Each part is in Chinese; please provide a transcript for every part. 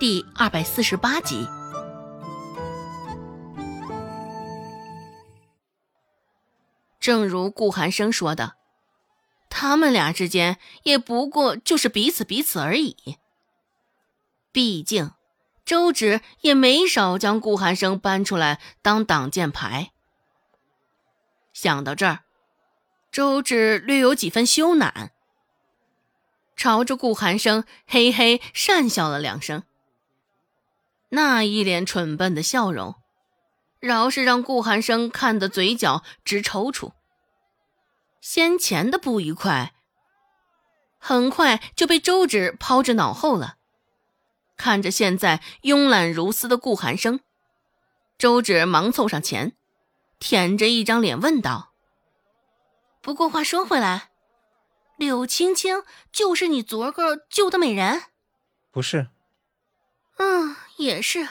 第二百四十八集。正如顾寒生说的，他们俩之间也不过就是彼此彼此而已。毕竟，周芷也没少将顾寒生搬出来当挡箭牌。想到这儿，周芷略有几分羞赧，朝着顾寒生嘿嘿讪笑了两声。那一脸蠢笨的笑容，饶是让顾寒生看得嘴角直抽搐。先前的不愉快，很快就被周芷抛之脑后了。看着现在慵懒如丝的顾寒生，周芷忙凑上前，舔着一张脸问道：“不过话说回来，柳青青就是你昨个救的美人？”“不是。”“嗯，也是，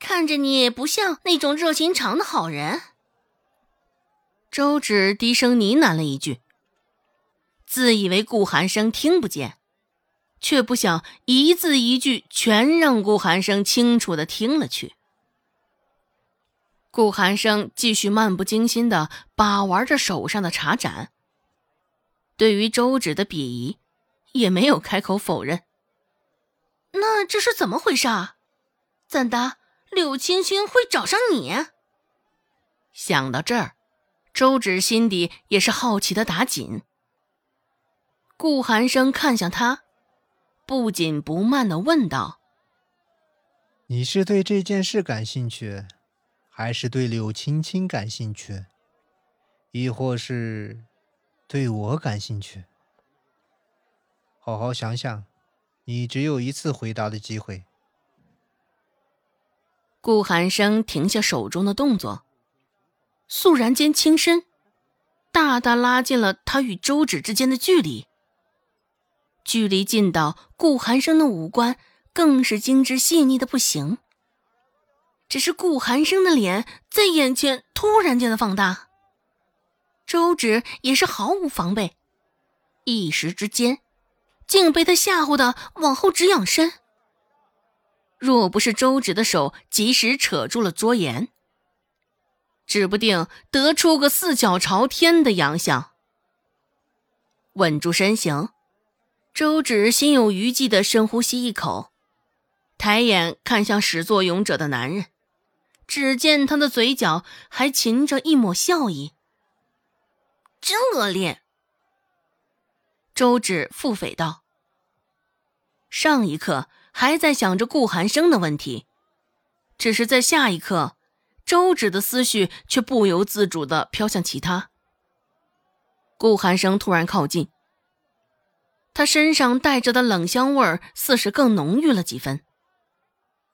看着你不像那种热心肠的好人。”周芷低声呢喃了一句，自以为顾寒生听不见。却不想一字一句全让顾寒生清楚的听了去。顾寒生继续漫不经心的把玩着手上的茶盏，对于周芷的鄙夷，也没有开口否认。那这是怎么回事？怎的柳青青会找上你？想到这儿，周芷心底也是好奇的打紧。顾寒生看向他。不紧不慢的问道：“你是对这件事感兴趣，还是对柳青青感兴趣，亦或是对我感兴趣？好好想想，你只有一次回答的机会。”顾寒生停下手中的动作，肃然间轻身，大大拉近了他与周芷之间的距离。距离近到顾寒生的五官更是精致细腻的不行。只是顾寒生的脸在眼前突然间的放大，周芷也是毫无防备，一时之间竟被他吓唬的往后直仰身。若不是周芷的手及时扯住了桌沿，指不定得出个四脚朝天的洋相。稳住身形。周芷心有余悸的深呼吸一口，抬眼看向始作俑者的男人，只见他的嘴角还噙着一抹笑意。真恶劣！周芷腹诽道。上一刻还在想着顾寒生的问题，只是在下一刻，周芷的思绪却不由自主的飘向其他。顾寒生突然靠近。他身上带着的冷香味儿，似是更浓郁了几分。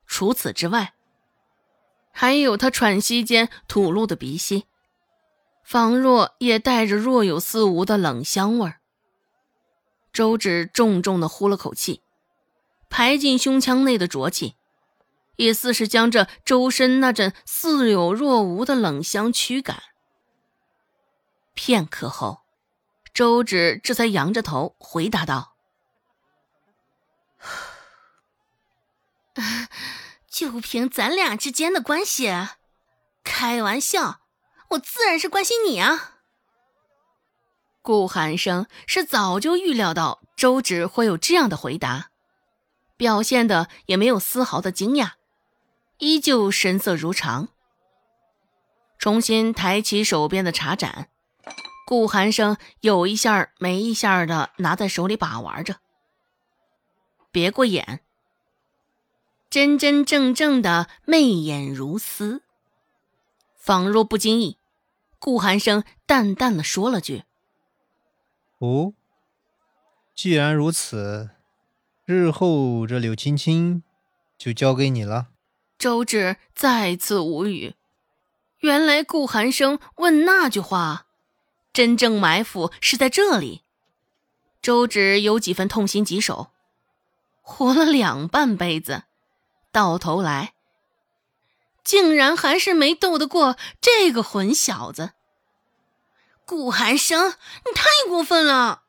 除此之外，还有他喘息间吐露的鼻息，仿若也带着若有似无的冷香味儿。周芷重重的呼了口气，排进胸腔内的浊气，也似是将这周身那阵似有若无的冷香驱赶。片刻后。周芷这才扬着头回答道：“就凭咱俩之间的关系，开玩笑，我自然是关心你啊。”顾寒生是早就预料到周芷会有这样的回答，表现的也没有丝毫的惊讶，依旧神色如常，重新抬起手边的茶盏。顾寒生有一下没一下的拿在手里把玩着，别过眼，真真正正的媚眼如丝。仿若不经意，顾寒生淡淡的说了句：“哦，既然如此，日后这柳青青就交给你了。”周芷再次无语，原来顾寒生问那句话。真正埋伏是在这里，周芷有几分痛心疾首，活了两半辈子，到头来竟然还是没斗得过这个混小子。顾寒生，你太过分了！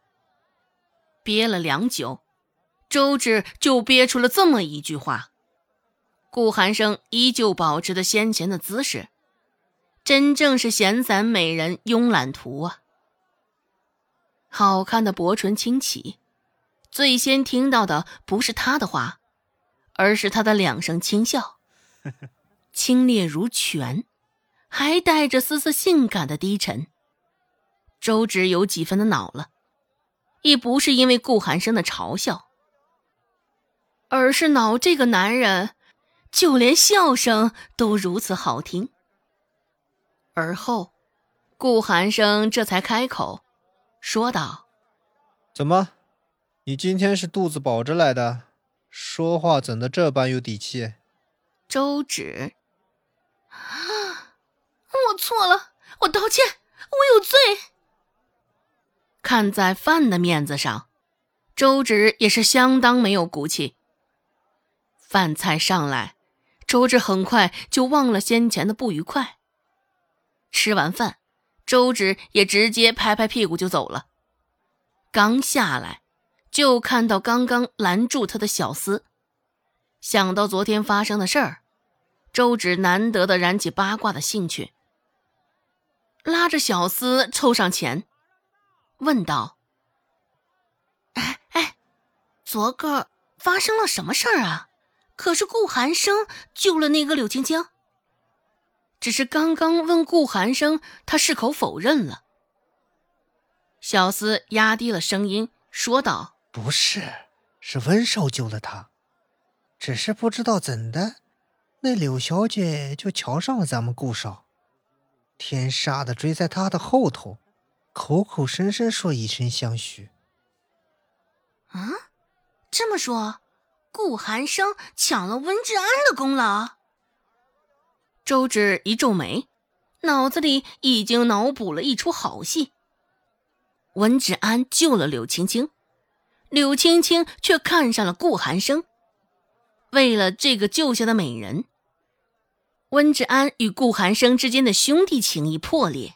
憋了良久，周芷就憋出了这么一句话：“顾寒生依旧保持着先前的姿势，真正是闲散美人慵懒图啊！好看的薄唇轻启，最先听到的不是他的话，而是他的两声轻笑，清冽如泉，还带着丝丝性感的低沉。周芷有几分的恼了，亦不是因为顾寒生的嘲笑，而是恼这个男人。就连笑声都如此好听。而后，顾寒生这才开口，说道：“怎么，你今天是肚子饱着来的？说话怎的这般有底气？”周芷：“啊，我错了，我道歉，我有罪。”看在饭的面子上，周芷也是相当没有骨气。饭菜上来。周芷很快就忘了先前的不愉快。吃完饭，周芷也直接拍拍屁股就走了。刚下来，就看到刚刚拦住他的小厮。想到昨天发生的事儿，周芷难得的燃起八卦的兴趣，拉着小厮凑上前，问道：“哎哎，昨个发生了什么事儿啊？”可是顾寒生救了那个柳青青，只是刚刚问顾寒生，他矢口否认了。小厮压低了声音说道：“不是，是温少救了他，只是不知道怎的，那柳小姐就瞧上了咱们顾少，天杀的追在他的后头，口口声声说以身相许。啊，这么说。”顾寒生抢了温志安的功劳。周芷一皱眉，脑子里已经脑补了一出好戏。温志安救了柳青青，柳青青却看上了顾寒生。为了这个救下的美人，温志安与顾寒生之间的兄弟情谊破裂。